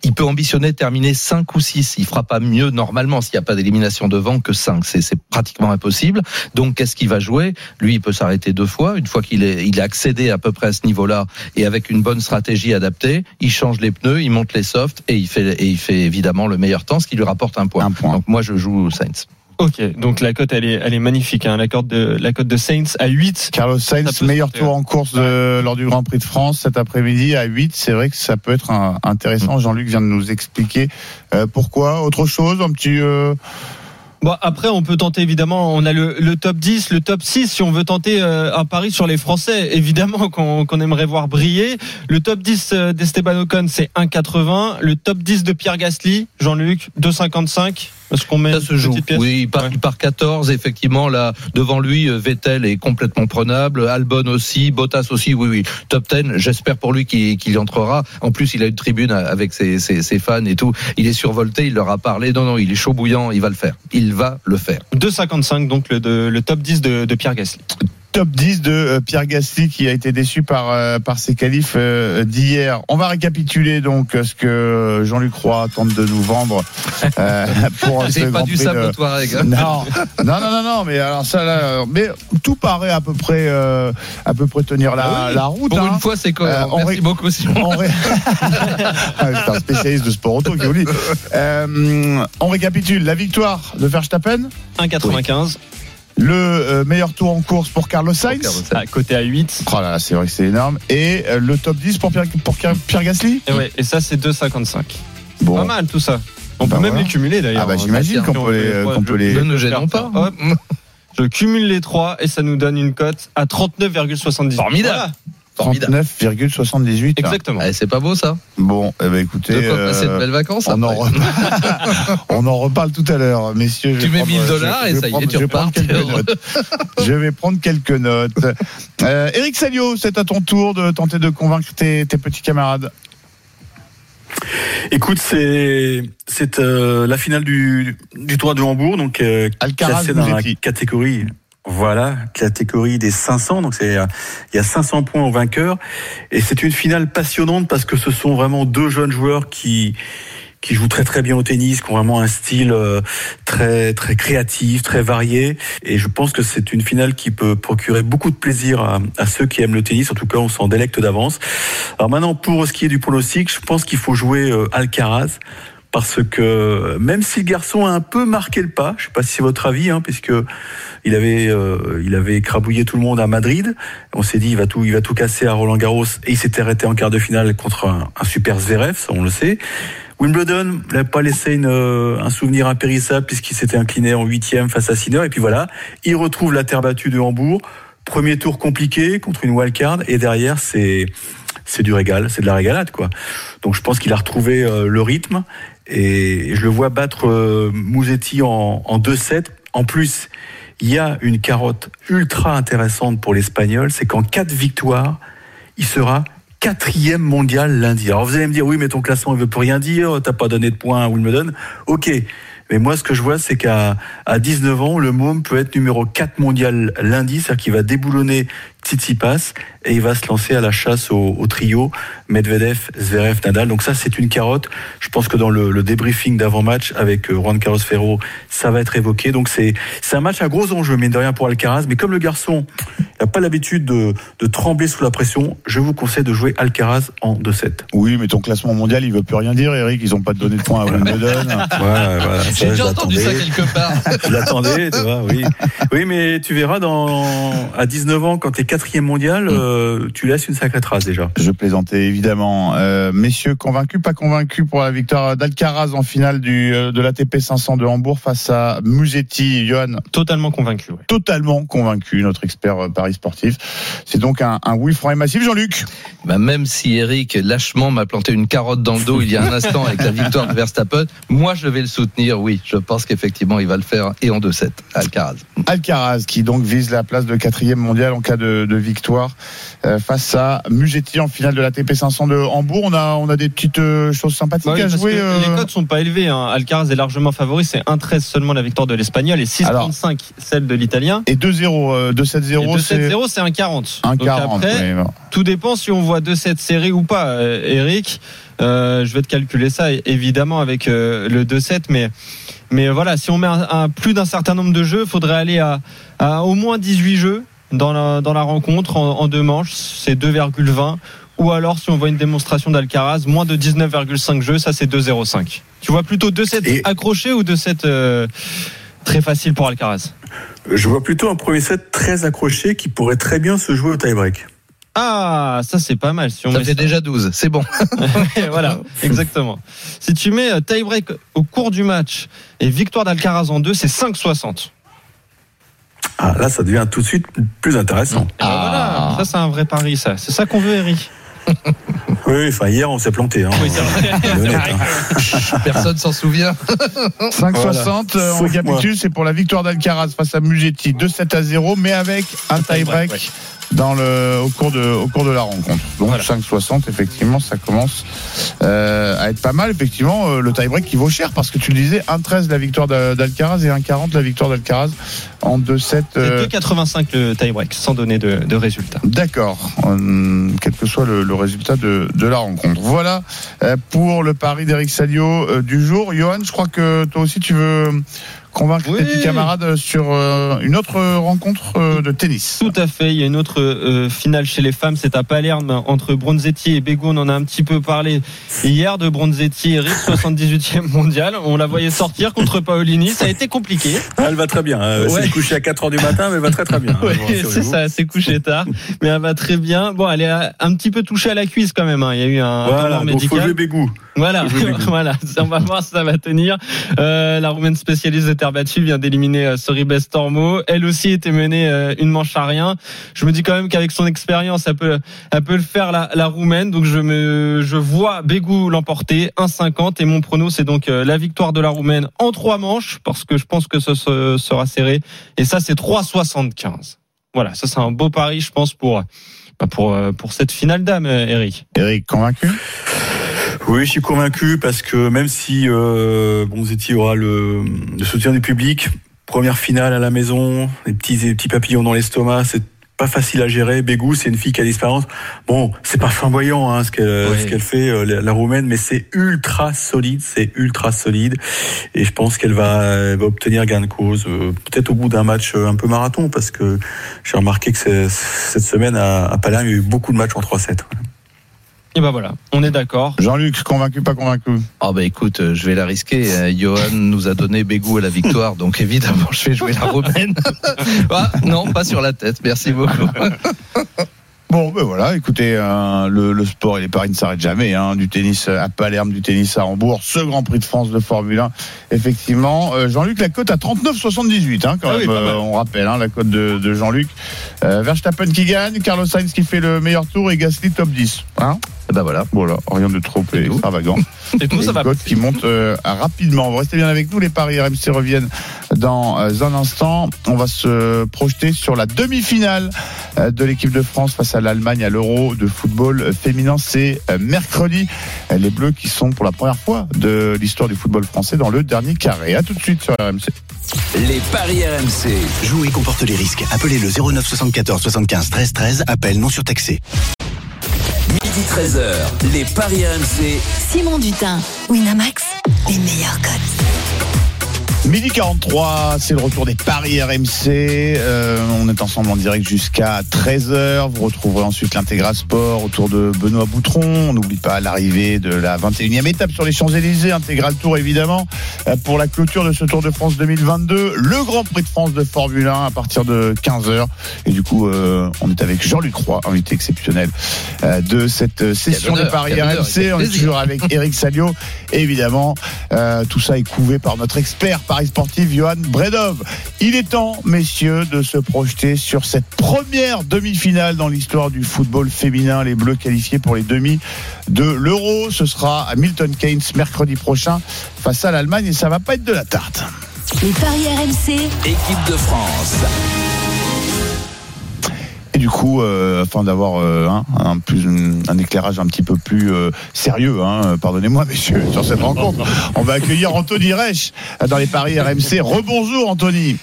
il peut ambitionner terminer 5 ou 6. Il fera pas mieux normalement s'il n'y a pas d'élimination devant que 5. C'est, c'est pratiquement impossible. Donc, qu'est-ce qu'il va jouer? Lui, il peut s'arrêter deux fois. Une fois qu'il est, il a accédé à peu près à ce niveau-là et avec une bonne stratégie adaptée, il change les pneus, il monte les softs et il fait, et il fait évidemment le meilleur temps, ce qui lui rapporte un point. Un point. Donc, moi, je joue Sainz. Ok, donc la cote elle est, elle est magnifique. Hein. La cote de la cote de Saints à 8. Carlos Sainz, meilleur tour en course de- lors du Grand Prix de France cet après-midi à 8. C'est vrai que ça peut être un- intéressant. Jean-Luc vient de nous expliquer euh, pourquoi. Autre chose, un petit. euh, Bon, après, on peut tenter évidemment. On a le, le top 10, le top 6. Si on veut tenter euh, un pari sur les Français, évidemment qu'on aimerait voir briller. Le top 10 euh, d'Esteban Ocon, c'est 1,80. Le top 10 de Pierre Gasly, Jean-Luc, 2,55. Est-ce qu'on met Ça se joue. Oui, il part, Ouais. il part 14. Effectivement, là, devant lui, euh, Vettel est complètement prenable. Albon aussi, Bottas aussi. Oui, oui. Top 10. J'espère pour lui qu'il qu'il y entrera. En plus, il a une tribune avec ses, ses, ses fans et tout. Il est survolté. Il leur a parlé. Non, non, il est chaud bouillant. Il va le faire. Il va le faire. 2,55, donc le, de- le top 10 de, de Pierre Gasly. Top 10 de euh, Pierre Gasly qui a été déçu par euh, par ses qualifs euh, d'hier. On va récapituler donc ce que Jean-Luc Roy tente de nous vendre euh, pour ce C'est pas Grand du Prix de- hein. Non, non, non, non, non, mais alors ça, là, mais tout paraît à peu près, euh, à peu près tenir la, Ah oui. la route. Pour hein. une fois, c'est cohérent. Euh, Merci ré- beaucoup, Simon. On ré- Ah, C'est un spécialiste de sport auto qui vous le dit. Euh, on récapitule la victoire de Verstappen, 1,95. Le euh, meilleur tour en course pour Carlos Sainz. À côté à 8. Oh là là, c'est vrai que c'est énorme. Et euh, le top 10 pour Pierre, pour Gasly Et, ouais, et ça, c'est 2,55. Bon. Pas mal tout ça. On Bah peut même les cumuler d'ailleurs. Ah bah, j'imagine qu'on peut les- qu'on peut les- Ne nous gênons pas. Hop, je cumule les trois et ça nous donne une cote à 39,70. Formidable. Voilà, Formidable. 39,78. exactement. Ouais, c'est pas beau, ça. Bon, eh ben, écoutez. De quoi passer de euh, belles vacances. on, en après. reparle, on en reparle tout à l'heure, messieurs. je Tu vais mets prendre- 1000 je- dollars et ça y est, tu je vais repars, prendre quelques t'es heureux. notes. Je vais prendre quelques notes. Euh, Eric Salio, c'est à ton tour de tenter de convaincre tes, tes petits camarades. Écoute, c'est c'est euh, la finale du, du Tour de Hambourg, donc euh, Alcaraz classé dans la catégorie. Voilà, catégorie des 500. Donc c'est euh, il y a 500 points au vainqueur et c'est une finale passionnante parce que ce sont vraiment deux jeunes joueurs qui qui jouent très très bien au tennis, qui ont vraiment un style euh, très très créatif, très varié. Et je pense que c'est une finale qui peut procurer beaucoup de plaisir à, à ceux qui aiment le tennis. En tout cas, on s'en délecte d'avance. Alors maintenant, pour ce qui est du pronostic, je pense qu'il faut jouer euh, Alcaraz. Parce que même si le garçon a un peu marqué le pas, je sais pas si c'est votre avis, hein, puisque il avait euh, il avait écrabouillé tout le monde à Madrid. On s'est dit il va tout il va tout casser à Roland Garros et il s'était arrêté en quart de finale contre un, un super Zverev, ça, on le sait. Wimbledon n'a pas laissé une, euh, un souvenir impérissable puisqu'il s'était incliné en huitième face à Sinner. Et puis voilà, il retrouve la terre battue de Hambourg. Premier tour compliqué contre une wildcard et derrière c'est c'est du régal, c'est de la régalade quoi. Donc je pense qu'il a retrouvé euh, le rythme et je le vois battre euh, Mouzetti en, en 2-7. En plus, il y a une carotte ultra intéressante pour l'Espagnol, c'est qu'en quatre victoires, il sera quatrième mondial lundi. Alors vous allez me dire, oui, mais ton classement, il veut plus rien dire, t'as pas donné de points à Wimbledon. Ok. Mais moi, ce que je vois, c'est qu'à à 19 ans, le môme peut être numéro 4 mondial lundi, c'est-à-dire qu'il va déboulonner Tsitsipas et il va se lancer à la chasse au, au trio Medvedev, Zverev, Nadal. Donc ça, c'est une carotte. Je pense que dans le, le débriefing d'avant-match avec euh, Juan Carlos Ferro, ça va être évoqué. Donc c'est c'est un match à gros enjeux, mine de rien, pour Alcaraz. Mais comme le garçon n'a pas l'habitude de, de trembler sous la pression, je vous conseille de jouer Alcaraz en 2-7. Oui, mais ton classement mondial, il veut plus rien dire, Eric. Ils ont pas donné de points à Wimbledon. Ouais, voilà, J'ai déjà entendu ça quelque part. Je l'attendais, tu vois, oui. Oui, mais tu verras, dans, à 19 ans, quand tu es quatrième mondial, euh, tu laisses une sacrée trace déjà. Je plaisantais évidemment. Euh, messieurs, convaincus, pas convaincus pour la victoire d'Alcaraz en finale du, euh, de l'ATP 500 de Hambourg face à Musetti. Johan, Totalement convaincu. ouais. totalement convaincu, notre expert euh, Paris sportif. C'est donc un, un oui franc et massif. Jean-Luc Bah, même si Eric lâchement m'a planté une carotte dans le dos il y a un instant avec la victoire de Verstappen, moi je vais le soutenir. Oui, je pense qu'effectivement il va le faire et en 2-7. Alcaraz. Alcaraz qui donc vise la place de quatrième mondial en cas de de, de victoire euh, face à Mugetti en finale de la TP 500 de Hambourg. On a, on a des petites euh, choses sympathiques Bah oui, à jouer. euh, Les codes sont pas élevés. Hein. Alcaraz est largement favori. C'est 1,13 seulement la victoire de l'Espagnol et 6,35 celle de l'Italien. Et 2-0, euh, 2-7-0, Et c'est 2-7-0, c'est 1,40. 1-40. Donc après, oui, tout dépend si on voit 2-7 serré ou pas, Eric. Euh, je vais te calculer ça évidemment avec euh, le 2-7, mais mais voilà, si on met un, un- plus d'un certain nombre de jeux, il faudrait aller à, à au moins 18 jeux dans la, dans la rencontre en, en deux manches, c'est 2,20. Ou alors, si on voit une démonstration d'Alcaraz, moins de 19,5 jeux, ça c'est 2,05. Tu vois plutôt 2-7 Et- accroché ou 2-7 euh, très facile pour Alcaraz? Je vois plutôt un premier set très accroché qui pourrait très bien se jouer au tie-break. Ah, ça c'est pas mal. Si on Ça met fait déjà 12, c'est bon. voilà, exactement. Si tu mets euh, tie-break au cours du match et victoire d'Alcaraz en deux, c'est 5,60. Ah, là, ça devient tout de suite plus intéressant. Et ben voilà, ça c'est un vrai pari, ça. C'est ça qu'on veut, Eric. Oui, enfin, hier, on s'est planté. Hein. Oui, hein. Personne s'en souvient. 5,60 Voilà. euh, en récapitule, c'est pour la victoire d'Alcaraz face à Mugetti, 2-7 à 0, mais avec un tie-break ouais. Dans le, au, cours de, au cours de la rencontre. Donc Voilà. 5,60, effectivement, ça commence euh, à être pas mal. Effectivement, euh, le tie-break qui vaut cher parce que tu le disais, 1,13 la victoire d'Al- d'Alcaraz et 1,40 la victoire d'Alcaraz en 2-7. euh, C'est 2,85 le tie-break, sans donner de, de résultat. D'accord, Hum, quel que soit le, le résultat de, de la rencontre. Voilà euh, pour le pari d'Eric Salio euh, du jour. Johan, je crois que toi aussi tu veux convaincre Oui. tes petits camarades sur euh, une autre rencontre euh, de tennis. Tout à fait. Il y a une autre euh, finale chez les femmes. C'est à Palerme entre Bronzetti et Bego. On en a un petit peu parlé hier de Bronzetti. Eric, 78e mondial. On la voyait sortir contre Paolini. Ça a été compliqué. Elle va très bien. Euh, Ouais. Elle s'est couchée à 4 h du matin, mais elle va très très bien. Ouais, hein, c'est rassurez-vous. ça, c'est couché tard, mais elle va très bien. Bon, elle est un petit peu touchée à la cuisse quand même. hein. Il y a eu un Voilà, donc faut médical. jouer Bégou. Voilà, voilà. On va voir si ça va tenir. Euh, la roumaine spécialiste de terre battue vient d'éliminer euh, Soribes Tormo. Elle aussi était menée euh, une manche à rien. Je me dis quand même qu'avec son expérience, elle peut, elle peut le faire la, la roumaine. Donc je me, je vois Bégou l'emporter 1,50 et mon prono c'est donc euh, la victoire de la roumaine en trois manches parce que je pense que ce se- sera serré. Et ça c'est 3,75. Voilà, ça c'est un beau pari, je pense pour, bah, pour, euh, pour cette finale d'âme, euh, Eric. Eric, convaincu? Oui, je suis convaincu parce que même si euh, Bonzetti aura le, le soutien du public, première finale à la maison, des petits, petits papillons dans l'estomac, c'est pas facile à gérer. Bégou, c'est une fille qui a l'expérience. Bon, c'est pas flamboyant hein, ce qu'elle Oui. ce qu'elle fait, euh, la, la roumaine, mais c'est ultra solide, c'est ultra solide. Et je pense qu'elle va, va obtenir gain de cause, euh, peut-être au bout d'un match euh, un peu marathon, parce que j'ai remarqué que cette semaine à, à Palerme, il y a eu beaucoup de matchs en 3-7. Et ben voilà, on est d'accord. Jean-Luc, convaincu, pas convaincu? Ah bah écoute, euh, je vais la risquer. Euh, Johan nous a donné Bégou à la victoire, donc évidemment je vais jouer la romaine. ah, non, pas sur la tête. Merci beaucoup. Bon, ben voilà, écoutez, euh, le, le sport et les paris ne s'arrêtent jamais. Hein, du tennis à Palerme, du tennis à Hambourg, ce Grand Prix de France de Formule 1. Effectivement, Euh, Jean-Luc, la cote à 39,78 hein, quand Ah même. oui, euh, on rappelle hein, la cote de, de Jean-Luc. Euh, Verstappen qui gagne, Carlos Sainz qui fait le meilleur tour et Gasly top 10. Hein bah voilà. voilà, rien de trop extravagant. Et ça va. qui monte euh, rapidement. Vous restez bien avec nous, les paris RMC reviennent dans euh, un instant. On va se projeter sur la demi-finale euh, de l'équipe de France face à l'Allemagne à l'Euro de football féminin. C'est euh, mercredi. Les Bleus qui sont pour la première fois de l'histoire du football français dans le dernier carré. À tout de suite sur RMC. Les paris RMC. Jouer comporte les risques. Appelez le 09 74 75 13 13. Appel non surtaxé. Midi 13h. Les paris RMC. Simon Dutin, Winamax, les meilleurs codes. Midi 43, c'est le retour des paris RMC. Euh, on est ensemble en direct jusqu'à 13h. Vous retrouverez ensuite l'intégral sport autour de Benoît Boutron. On n'oublie pas l'arrivée de la 21e étape sur les Champs-Élysées. Intégral tour évidemment euh, pour la clôture de ce Tour de France 2022. Le Grand Prix de France de Formule 1 à partir de 15h. Et du coup, euh, on est avec Jean-Luc Roy, invité exceptionnel de cette session de paris RMC. On est toujours avec Eric Salio. Évidemment, euh, tout ça est couvé par notre expert Paris sportif, Johan Bredov. Il est temps, messieurs, de se projeter sur cette première demi-finale dans l'histoire du football féminin. Les Bleus qualifiés pour les demi de l'Euro. Ce sera à Milton Keynes mercredi prochain face à l'Allemagne et ça va pas être de la tarte. Les paris RMC, Équipe de France. Du coup, euh, afin d'avoir euh, hein, un, plus, un éclairage un petit peu plus euh, sérieux, hein, pardonnez-moi messieurs, sur cette rencontre, on va accueillir Anthony Reich dans les paris RMC. Rebonjour Anthony.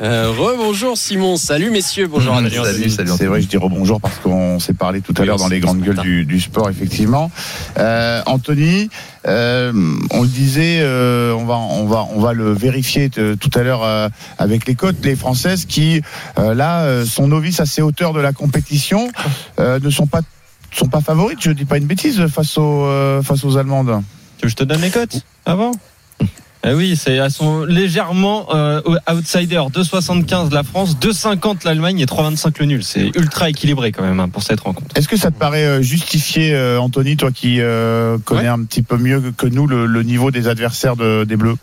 Euh, Rebonjour Simon, salut messieurs, bonjour Mmh, Adrien. salut, salut. C'est vrai, je dis rebonjour parce qu'on s'est parlé tout à Oui, l'heure dans les grandes gueules du, du sport, effectivement. Euh, Anthony, euh, on le disait, euh, on va, on va, on va le vérifier tout à l'heure euh, avec les cotes, les Françaises qui, euh, là, euh, sont novices à ces hauteurs de la compétition, euh, ne sont pas, sont pas favorites. Je dis pas une bêtise face aux, euh, face aux Allemandes. Tu veux que je te donne les cotes avant? Eh oui, c'est elles sont légèrement euh, outsider. 2,75 la France, 2,50 l'Allemagne et 3,25 le nul. C'est ultra équilibré quand même hein, pour cette rencontre. Est-ce que ça te paraît euh, justifié, euh, Anthony, toi qui euh, connais Ouais. un petit peu mieux que nous le, le niveau des adversaires de- des Bleus?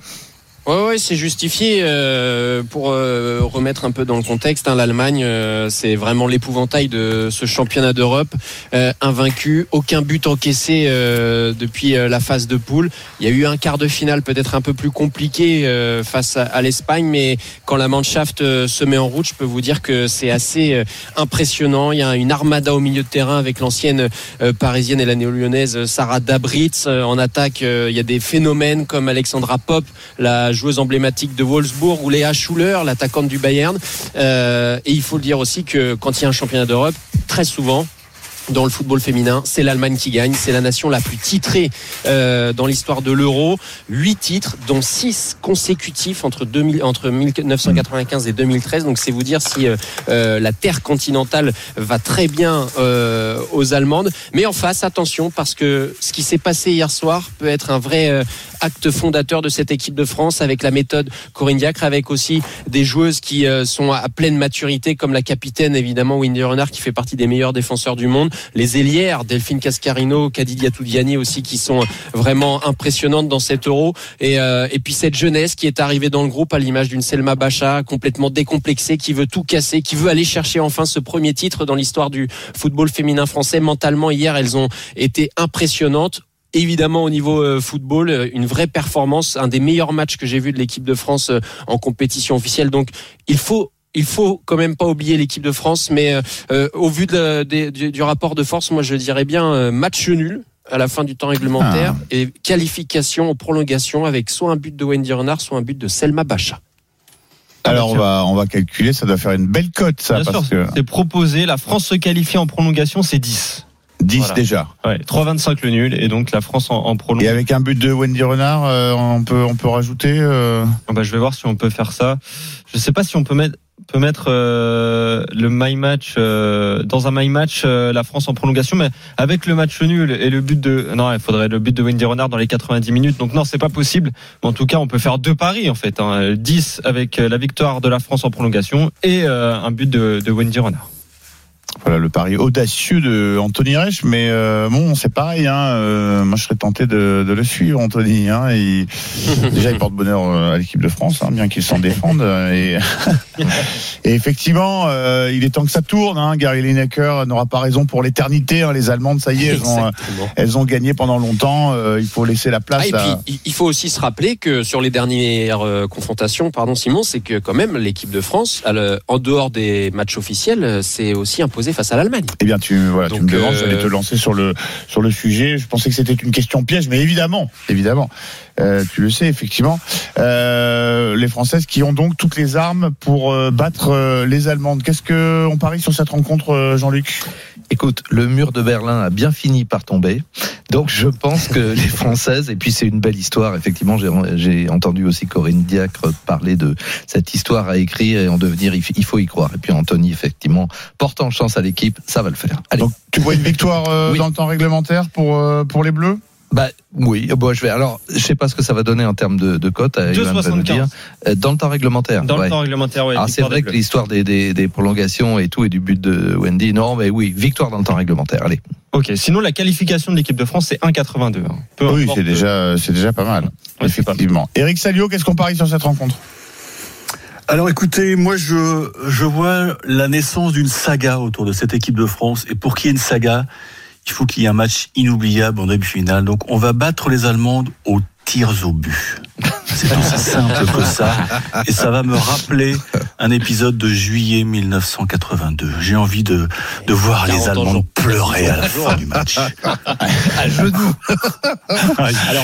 Ouais, ouais, c'est justifié euh, pour euh, remettre un peu dans le contexte. hein, L'Allemagne, euh, c'est vraiment l'épouvantail de ce championnat d'Europe, euh, invaincu, aucun but encaissé euh, depuis euh, la phase de poule. Il y a eu un quart de finale peut-être un peu plus compliqué face à, à l'Espagne, mais quand la Mannschaft se met en route, je peux vous dire que c'est assez impressionnant. Il y a une armada au milieu de terrain avec l'ancienne parisienne et la néo-lyonnaise Sarah Dabritz. En attaque, il y a des phénomènes comme Alexandra Pop, joueuse emblématique de Wolfsburg, ou Léa Schuller, l'attaquante du Bayern. Euh, et il faut le dire aussi que quand il y a un championnat d'Europe, très souvent, dans le football féminin, c'est l'Allemagne qui gagne. C'est la nation la plus titrée euh, dans l'histoire de l'Euro. Huit titres, dont six consécutifs entre, 2000, entre 1995 et 2013. Donc c'est vous dire si euh, euh, la terre continentale va très bien euh, aux Allemandes. Mais en face, attention, parce que ce qui s'est passé hier soir peut être un vrai euh, acte fondateur de cette équipe de France avec la méthode Corinne Diacre, avec aussi des joueuses qui euh, sont à pleine maturité, comme la capitaine évidemment Wendy Renard qui fait partie des meilleurs défenseurs du monde, les ailières Delphine Cascarino, Kadidia Toudiani aussi qui sont vraiment impressionnantes dans cet Euro et, euh, et puis cette jeunesse qui est arrivée dans le groupe à l'image d'une Selma Bacha complètement décomplexée, qui veut tout casser, qui veut aller chercher enfin ce premier titre dans l'histoire du football féminin français. Mentalement hier elles ont été impressionnantes évidemment au niveau euh, football, euh, une vraie performance, un des meilleurs matchs que j'ai vu de l'équipe de France en compétition officielle. Donc il faut il faut quand même pas oublier l'équipe de France, mais euh, euh, au vu de- du, du rapport de force, moi je dirais bien euh, match nul à la fin du temps réglementaire et qualification en prolongation avec soit un but de Wendy Renard, soit un but de Selma Bacha. Alors on va, on va calculer, ça doit faire une belle cote ça, Bien parce sûr, que c'est proposé. La France se qualifie en prolongation, c'est 10. 10 Voilà. déjà. Ouais, 3,25 le nul et donc la France en, en Et prolongation. avec un but de Wendy Renard, euh, on peut, on peut rajouter. euh, Ah bah, je vais voir si on peut faire ça. Je sais pas si on peut mettre peut mettre euh, le my match euh, dans un my match euh, la France en prolongation mais avec le match nul et le but de non il faudrait le but de Wendy Renard dans les 90 minutes. Donc non c'est pas possible. Mais en tout cas on peut faire deux paris en fait hein. 10 avec euh, la victoire de la France en prolongation et un but de, de Wendy Renard Voilà le pari audacieux de Anthony Reich, mais euh, bon, c'est pareil. Hein, euh, moi, je serais tenté de, de le suivre, Anthony. Hein, déjà, il porte bonheur euh, à l'équipe de France, hein, bien qu'il s'en défende. Et, et effectivement, euh, il est temps que ça tourne. Hein, Gary Lineker n'aura pas raison pour l'éternité. Les Allemandes, ça y est, elles ont, Exactement. elles ont gagné pendant longtemps. il faut laisser la place Ah, et à. puis, il- faut aussi se rappeler que sur les dernières confrontations, pardon Simon, c'est que quand même l'équipe de France, en dehors des matchs officiels, s'est aussi imposée face à l'Allemagne. Eh bien, tu, voilà, tu me demandes, euh, j'allais te lancer sur le, sur le sujet. Je pensais que c'était une question piège, mais évidemment, évidemment, euh, tu le sais, effectivement. Euh, les Françaises qui ont donc toutes les armes pour euh, battre euh, les Allemandes. Qu'est-ce que on parie sur cette rencontre, Jean-Luc? Écoute, le mur de Berlin a bien fini par tomber. Donc je pense que les Françaises, et puis c'est une belle histoire, effectivement, j'ai- entendu aussi Corinne Diacre parler de cette histoire à écrire et en devenir, il faut y croire. Et puis Anthony, effectivement, portant chance à l'équipe, ça va le faire. Allez. Donc, tu vois une victoire euh, Oui. dans le temps réglementaire pour, euh, pour les Bleus? Bah oui, bon, je vais. Alors, je sais pas ce que ça va donner en termes de, de cote. euh, Johan va nous 2,75. dire. Euh, Dans le temps réglementaire. dans ouais. le temps réglementaire Alors c'est vrai que l'histoire des, des, des prolongations et tout et du but de Wendy, non, mais oui, victoire dans le temps réglementaire. Allez. ok sinon la qualification de l'équipe de France c'est 1,82 hein. Oui, c'est déjà, c'est déjà pas mal. Ouais, c'est pas mal. effectivement. Eric Salio, qu'est-ce qu'on parie sur cette rencontre? Alors écoutez, moi je, je vois la naissance d'une saga autour de cette équipe de France. Et pour qu'il y ait une saga, il faut qu'il y ait un match inoubliable en demi-finale. Donc on va battre les Allemandes aux tirs au but. C'est aussi simple que ça. Et ça va me rappeler un épisode de juillet 1982. J'ai envie de, de voir les 40 ans Allemands pleurer à la fin du match. À genoux. Alors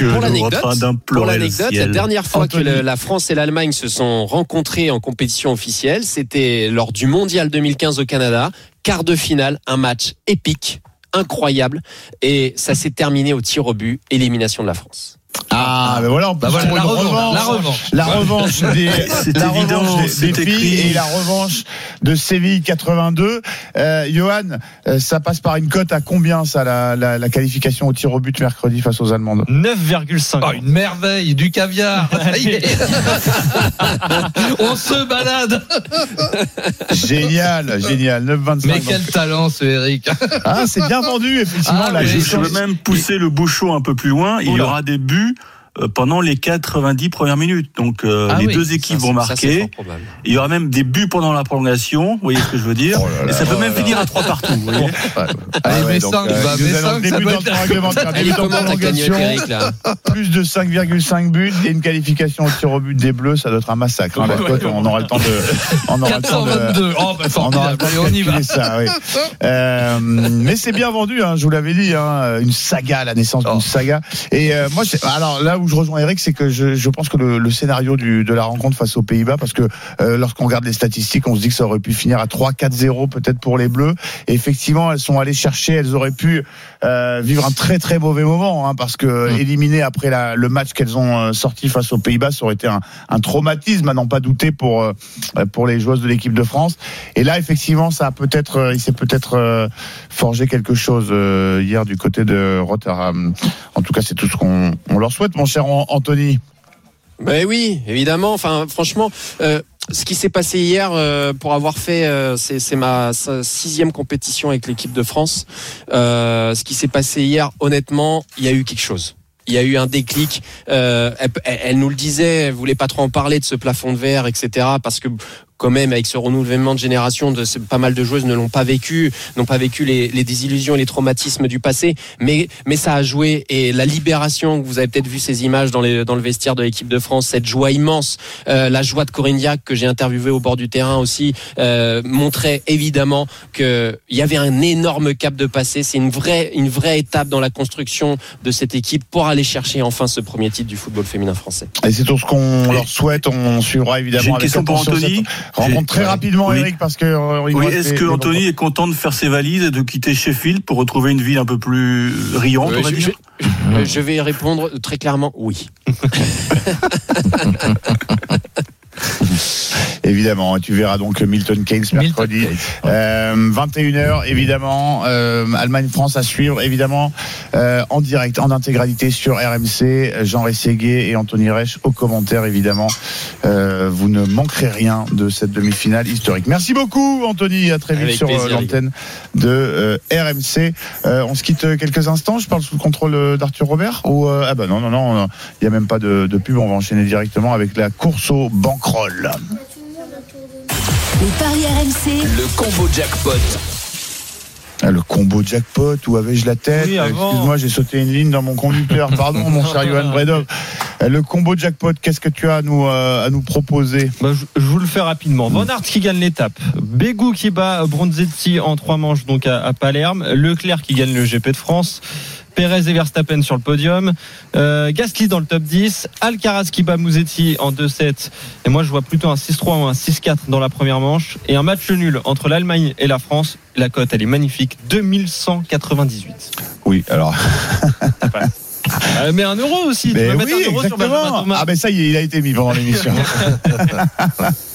pour l'anecdote, la dernière fois Anthony. que la France et l'Allemagne se sont rencontrés en compétition officielle, c'était lors du Mondial 2015 au Canada, quart de finale, un match épique, incroyable, et ça s'est terminé au tir au but, élimination de la France. Ah, ben voilà, on peut Bah voilà, la revanche, la revanche. revanche. La revanche des, la évident, revanche des- c'est des filles et la revanche de Séville 82. Euh, Johan, euh, ça passe par une cote à combien ça, la, la, la qualification au tir au but mercredi face aux Allemandes 9,5. Oh, une merveille, du caviar. Ça y est. On se balade. Génial, génial, 9,25. Mais donc. quel talent ce Eric. Ah, c'est bien vendu, effectivement. Ah, la Je, veux même pousser le bouchon un peu plus loin. Il y aura des buts euh, pendant les 90 premières minutes. Donc euh, Ah les oui, deux équipes Ça, vont ça, marquer. Il y aura même des buts pendant la prolongation. Vous voyez ce que je veux dire Oh là là, Et ça peut oh même là là. finir à trois partout. vous voyez Ah Allez, mais donc, 5, euh, bah, il nous mais annonce 5, des ça buts doit dans le temps réglementaire, des Elle buts est en comment ta prolongation, cagnotte, Eric, là plus de 5,5 buts et une qualification au tir au but des Bleus, ça doit être un massacre. hein, on aura le temps de. On aura le temps de 422. Oh, bah, on aura le formidable. temps de Allez, on y va. calculer ça, oui. Euh, mais c'est bien vendu, hein, je vous l'avais dit, hein, une saga, la naissance d'une Oh. saga. Et euh, moi, alors là où je rejoins Eric, c'est que je, je pense que le, le scénario du, de la rencontre face aux Pays-Bas, parce que euh, lorsqu'on regarde les statistiques, on se dit que ça aurait pu finir à 3-4-0 peut-être pour les Bleus. Et effectivement, elles sont allées chercher, elles auraient pu euh, vivre un très très mauvais moment, hein, parce que Mm. éliminer après la, le match qu'elles ont euh, sorti face aux Pays-Bas, ça aurait été un, un traumatisme à n'en pas douter pour euh, pour les joueuses de l'équipe de France. Et là, effectivement, ça a peut-être, il s'est peut-être forgé quelque chose hier du côté de Rotterdam. En tout cas, c'est tout ce qu'on on leur souhaite, cher An- Anthony. Ben oui, évidemment. Enfin, franchement, euh, ce qui s'est passé hier, euh, pour avoir fait, euh, c'est ma sixième compétition avec l'équipe de France. Ce qui s'est passé hier, honnêtement, il y a eu quelque chose. Il y a eu un déclic. Elle nous le disait, elle voulait pas trop en parler de ce plafond de verre, etc. Parce que quand même, avec ce renouvellement de génération, de, pas mal de joueuses ne l'ont pas vécu, n'ont pas vécu les, les désillusions et les traumatismes du passé. Mais, mais ça a joué et la libération, vous avez peut-être vu ces images dans, les, dans le vestiaire de l'équipe de France, cette joie immense, euh, la joie de Corinne Diac que j'ai interviewé au bord du terrain aussi, euh, montrait évidemment qu'il y avait un énorme cap de passé. C'est une vraie, une vraie étape dans la construction de cette équipe pour aller chercher enfin ce premier titre du football féminin français. Et c'est tout ce qu'on leur souhaite. On suivra J'ai évidemment une avec question pour Anthony. cette rencontre très rapidement, Oui. Eric, parce que euh, Oui, est-ce que Anthony est content de faire ses valises et de quitter Sheffield pour retrouver une ville un peu plus riante, on va Euh, je, dire je- je vais répondre très clairement oui. Évidemment, tu verras donc Milton Keynes mercredi. Euh, 21h, évidemment. Euh, Allemagne-France à suivre, évidemment, euh, en direct, en intégralité sur RMC. Jean Rességuier et Anthony Reich au commentaire, évidemment. Euh, vous ne manquerez rien de cette demi-finale historique. Merci beaucoup, Anthony. À très vite Avec sur euh, l'antenne de euh, RMC. Euh, on se quitte quelques instants. Je parle sous le contrôle euh, d'Arthur Robert ou euh, ah bah non non non, il n'y a même pas de, de pub. On va enchaîner directement avec la course au bankroll. Les paris RMC, Le combo jackpot. Ah, le combo jackpot, où avais-je la tête Oui. Excuse-moi, j'ai sauté une ligne dans mon conducteur. Pardon, mon cher Johan Bredov. Euh, Le combo jackpot, qu'est-ce que tu as à nous, euh, à nous proposer Bah, je, je vous le fais rapidement. Van Aert qui gagne l'étape. Begu qui bat Bronzetti en trois manches donc à, à Palerme. Leclerc qui gagne le GP de France. Perez et Verstappen sur le podium. Euh, Gasly dans le top 10. Alcaraz qui bat Musetti en 2-7. Et moi, je vois plutôt un 6-3 ou un 6-4 dans la première manche. Et un match nul entre l'Allemagne et la France. La cote, elle est magnifique. 2198. Oui, alors. Euh, mais un euro aussi. Mais tu peux oui, mettre un euro sur exactement. Thomas. Ah, ben ça y est, il a été mis pendant l'émission.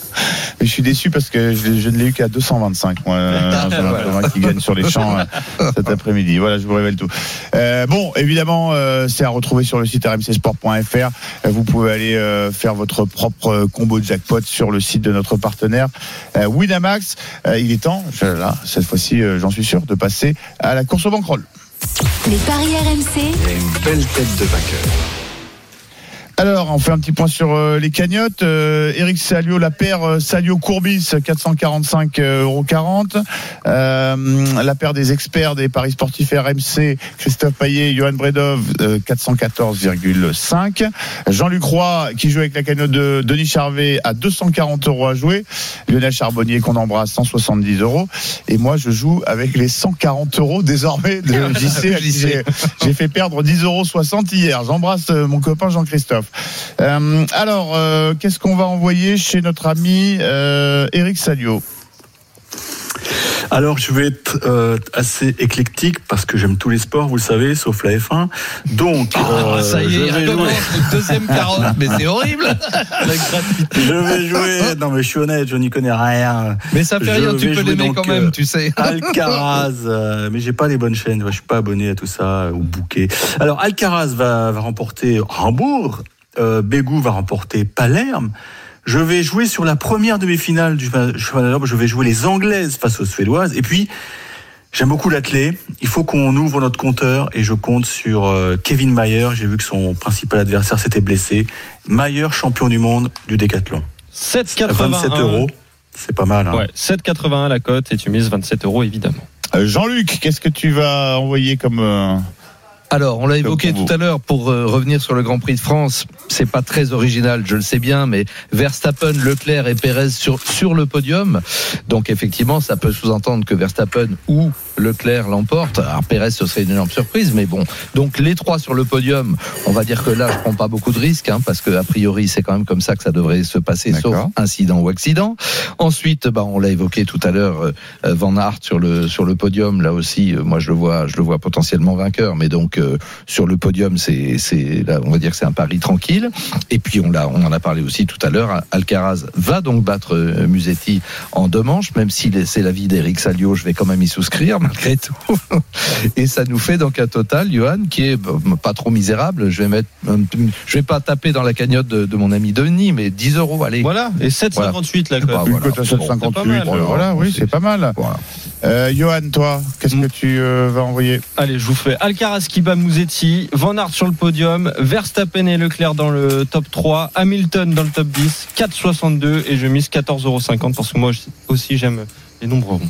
Mais je suis déçu parce que je, je ne l'ai eu qu'à 225, moi, euh, Benjamin Thomas, qui gagne sur les champs euh, cet après-midi. Voilà, je vous révèle tout. Euh, bon, évidemment, euh, c'est à retrouver sur le site rmcsport.fr. Euh, Vous pouvez aller euh, faire votre propre euh, combo jackpot sur le site de notre partenaire euh, Winamax. Euh, il est temps, je- là, cette fois-ci, euh, j'en suis sûr, de passer à la course au bankroll. les paris RMC, Il y a une belle tête de vainqueur. Alors, on fait un petit point sur euh, les cagnottes. Euh, Eric Salio, la paire euh, Salio-Courbis, 445,40 euros. Euh, la paire des experts des paris sportifs RMC, Christophe Payet, Johan Bredov, euh, 414,5. Jean-Luc Roy, qui joue avec la cagnotte de Denis Charvet, à 240 euros à jouer. Lionel Charbonnier, qu'on embrasse, 170 euros. Et moi, je joue avec les 140 euros désormais de JC. à J'ai fait perdre 10,60 euros hier. J'embrasse mon copain Jean-Christophe. Euh, alors, euh, qu'est-ce qu'on va envoyer chez notre ami euh, Eric Salio? Alors, je vais être euh, assez éclectique parce que j'aime tous les sports, vous le savez, sauf la F1. Donc, euh, ça y je est, il vais jouer. deuxième carotte, mais c'est horrible. Je vais jouer. Non, mais je suis honnête, je n'y connais rien. Mais ça fait Je rien, tu peux l'aimer quand même, tu sais. Alcaraz, euh, mais j'ai pas les bonnes chaînes. Je suis pas abonné à tout ça, au bouquet. Alors Alcaraz va, va remporter Hambourg. Euh, Bégou va remporter Palerme. Je vais jouer sur la première demi-finale du cheval d'Europe. Je vais jouer les Anglaises face aux Suédoises. Et puis, j'aime beaucoup l'athlé. Il faut qu'on ouvre notre compteur et je compte sur euh, Kevin Mayer. J'ai vu que son principal adversaire s'était blessé. Mayer, champion du monde du décathlon. 7,81. 27 euros. C'est pas mal. Hein. Ouais, 7,81 la cote et tu mises 27 euros évidemment. Euh, Jean-Luc, qu'est-ce que tu vas envoyer comme. Alors, on l'a évoqué tout à l'heure pour euh, revenir sur le Grand Prix de France. C'est pas très original, je le sais bien, mais Verstappen, Leclerc et Pérez sur sur le podium. Donc effectivement, ça peut sous-entendre que Verstappen ou Leclerc l'emporte. Alors Pérez, ce serait une énorme surprise, mais bon. Donc les trois sur le podium, on va dire que là, je prends pas beaucoup de risques, hein, parce que a priori, c'est quand même comme ça que ça devrait se passer, sauf incident ou accident. Ensuite, bah, on l'a évoqué tout à l'heure, euh, euh, Van Aert sur le sur le podium. Là aussi, euh, moi je le vois, je le vois potentiellement vainqueur, mais donc euh, sur le podium, c'est c'est on va dire que c'est un pari tranquille. Et puis on l'a, on en a parlé aussi tout à l'heure. Alcaraz va donc battre Musetti en deux manches, même si c'est l'avis d'Eric Salio, je vais quand même y souscrire malgré tout. Et ça nous fait donc un total, Johan, qui est bah, pas trop misérable. Je vais mettre, je vais pas taper dans la cagnotte de, de mon ami Denis, mais 10 euros, allez. Voilà, et 7,58 la cote. Bah, Une voilà. cote à Bon, 7,58. c'est pas mal. euh, voilà, oui, c'est pas mal. Voilà. Euh, Johan, toi, qu'est-ce que tu euh, vas envoyer? Allez, je vous fais Alcaraz qui bat Musetti, Van Aert sur le podium, Verstappen et Leclerc dans le top 3, Hamilton dans le top 10, 4,62 et je mise 14,50€ parce que moi aussi j'aime les nombres ronds.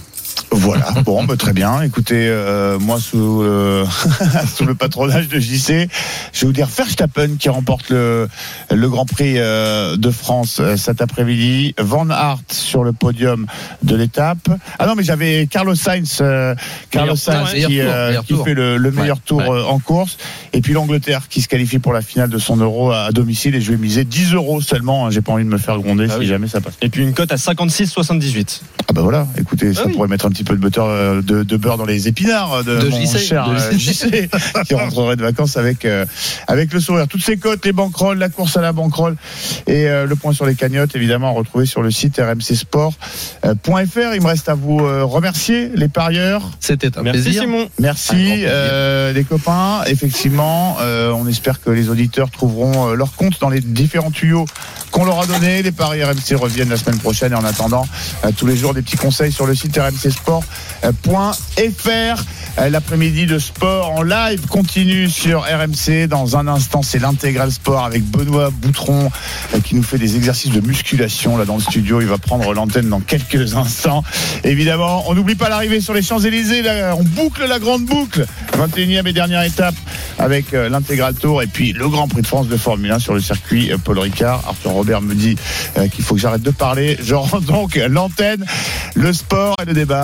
Voilà, bon, bah, très bien. Écoutez, euh, moi, sous, euh, sous le patronage de JC, je vais vous dire Verstappen qui remporte le, le Grand Prix euh, de France cet après-midi. Van Aert sur le podium de l'étape. Ah non, mais j'avais Carlos Sainz, Carlos Sainz ouais, qui, tour, fait le, le meilleur Ouais, tour ouais. en course. Et puis l'Angleterre qui se qualifie pour la finale de son Euro à, à domicile. Et je vais miser 10 euros seulement. hein. J'ai pas envie de me faire gronder Ah si oui. jamais ça passe. Et puis une cote à 56,78. Ah bah voilà, écoutez, ça Ah oui. pourrait mettre un petit peu de butter, euh, de, de beurre dans les épinards de, De mon JC, cher de euh, JC, qui rentrerait de vacances avec euh, avec le sourire. Toutes ces cotes, les banquerolles, la course à la banquerolle et euh, le point sur les cagnottes, évidemment, à retrouver sur le site rmcsport.fr. Il me reste à vous euh, remercier, les parieurs. C'était un Merci plaisir. Simon. Merci plaisir. euh, les copains. Effectivement, euh, on espère que les auditeurs trouveront euh, leur compte dans les différents tuyaux qu'on leur a donnés. Les paris RMC reviennent la semaine prochaine et en attendant, euh, tous les jours des petits conseils sur le site rmcsport.fr. Euh, L'après-midi de sport en live continue sur RMC. Dans un instant, c'est l'intégral sport avec Benoît Boutron euh, qui nous fait des exercices de musculation là dans le studio. Il va prendre l'antenne dans quelques instants. Évidemment, on n'oublie pas l'arrivée sur les Champs-Élysées. On boucle la grande boucle. 21e et dernière étape avec euh, l'intégral tour et puis le Grand Prix de France de Formule 1 sur le circuit euh, Paul Ricard. Arthur Robert me dit euh, qu'il faut que j'arrête de parler. Je rends donc l'antenne. Le sport et le débat